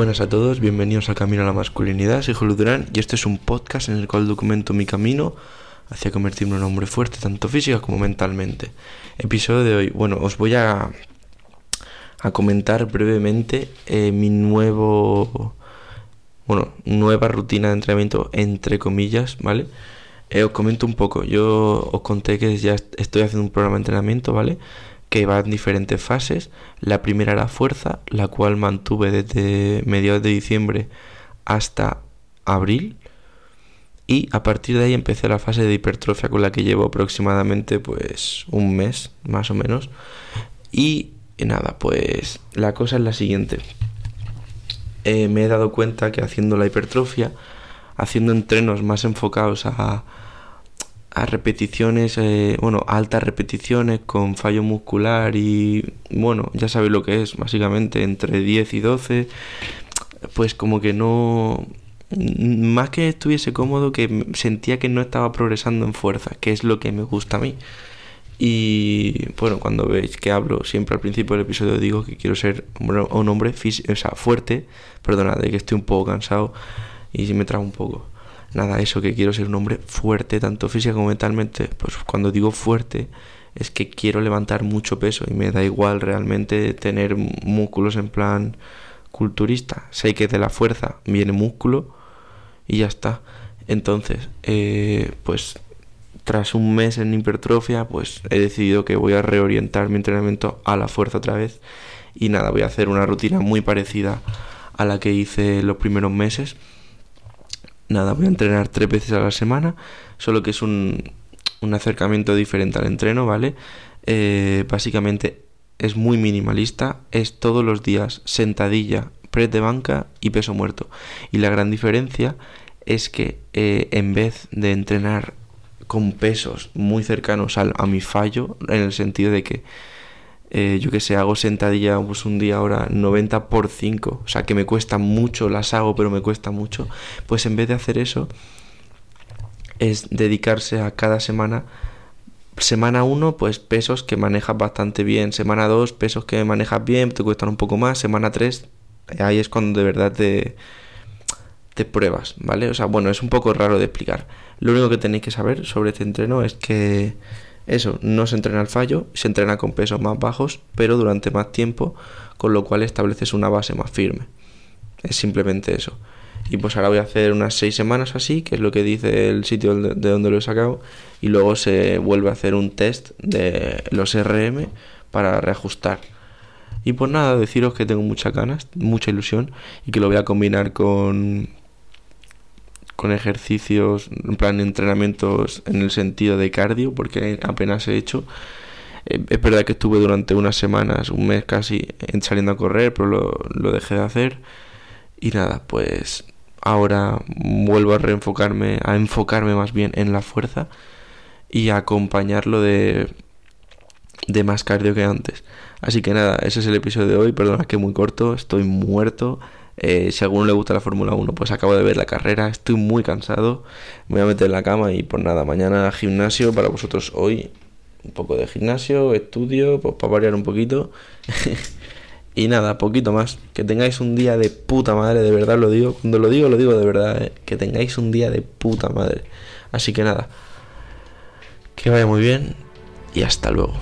Buenas a todos, bienvenidos a Camino a la Masculinidad, soy Julio Durán y este es un podcast en el cual documento mi camino hacia convertirme en un hombre fuerte, tanto física como mentalmente. Episodio de hoy, bueno, os voy a, a comentar brevemente eh, mi nuevo, bueno, nueva rutina de entrenamiento, entre comillas, ¿vale? Eh, os comento un poco, yo os conté que ya estoy haciendo un programa de entrenamiento, ¿vale? Que va en diferentes fases. La primera era fuerza, la cual mantuve desde mediados de diciembre hasta abril. Y a partir de ahí empecé la fase de hipertrofia con la que llevo aproximadamente pues un mes, más o menos. Y nada, pues la cosa es la siguiente. Eh, me he dado cuenta que haciendo la hipertrofia, haciendo entrenos más enfocados a, a repeticiones, eh, bueno, altas repeticiones con fallo muscular y bueno, ya sabéis lo que es, básicamente entre 10 y 12, pues como que no, más que estuviese cómodo, que sentía que no estaba progresando en fuerza, que es lo que me gusta a mí. Y bueno, cuando veis que hablo, siempre al principio del episodio digo que quiero ser un hombre o sea, fuerte, perdona, de que estoy un poco cansado y me trago un poco nada, eso que quiero ser un hombre fuerte, tanto física como mentalmente. Pues cuando digo fuerte, es que quiero levantar mucho peso y me da igual realmente tener músculos en plan culturista. Sé que de la fuerza viene músculo y ya está. Entonces, eh, pues tras un mes en hipertrofia, pues he decidido que voy a reorientar mi entrenamiento a la fuerza otra vez. Y nada, voy a hacer una rutina muy parecida a la que hice los primeros meses nada, voy a entrenar tres veces a la semana, solo que es un, un acercamiento diferente al entreno, ¿vale? Eh, básicamente es muy minimalista, es todos los días sentadilla, press de banca y peso muerto. Y la gran diferencia es que eh, en vez de entrenar con pesos muy cercanos al, a mi fallo, en el sentido de que eh, yo que sé, hago sentadilla pues un día ahora 90 por 5, o sea que me cuesta mucho, las hago pero me cuesta mucho, pues en vez de hacer eso es dedicarse a cada semana. Semana 1 pues pesos que manejas bastante bien, semana 2 pesos que manejas bien, te cuestan un poco más, semana 3 ahí es cuando de verdad te, te pruebas, ¿vale? O sea, bueno, es un poco raro de explicar. Lo único que tenéis que saber sobre este entreno es que eso, no se entrena al fallo, se entrena con pesos más bajos, pero durante más tiempo, con lo cual estableces una base más firme. Es simplemente eso. Y pues ahora voy a hacer unas seis semanas así, que es lo que dice el sitio de donde lo he sacado, y luego se vuelve a hacer un test de los RM para reajustar. Y pues nada, deciros que tengo muchas ganas, mucha ilusión, y que lo voy a combinar con, con ejercicios, en plan entrenamientos en el sentido de cardio, porque apenas he hecho. Eh, es verdad que estuve durante unas semanas, un mes casi, saliendo a correr, pero lo, dejé de hacer. Y nada, pues ahora vuelvo a reenfocarme, a enfocarme más bien en la fuerza y a acompañarlo de, de más cardio que antes. Así que nada, ese es el episodio de hoy. Perdona que muy corto, estoy muerto. Eh, si a alguno le gusta la Fórmula 1, pues acabo de ver la carrera, estoy muy cansado, me voy a meter en la cama y pues nada, mañana gimnasio para vosotros hoy, un poco de gimnasio, estudio, pues para variar un poquito. y nada, poquito más. Que tengáis un día de puta madre, de verdad lo digo. Cuando lo digo, lo digo de verdad, eh. que tengáis un día de puta madre. Así que nada, que vaya muy bien y hasta luego.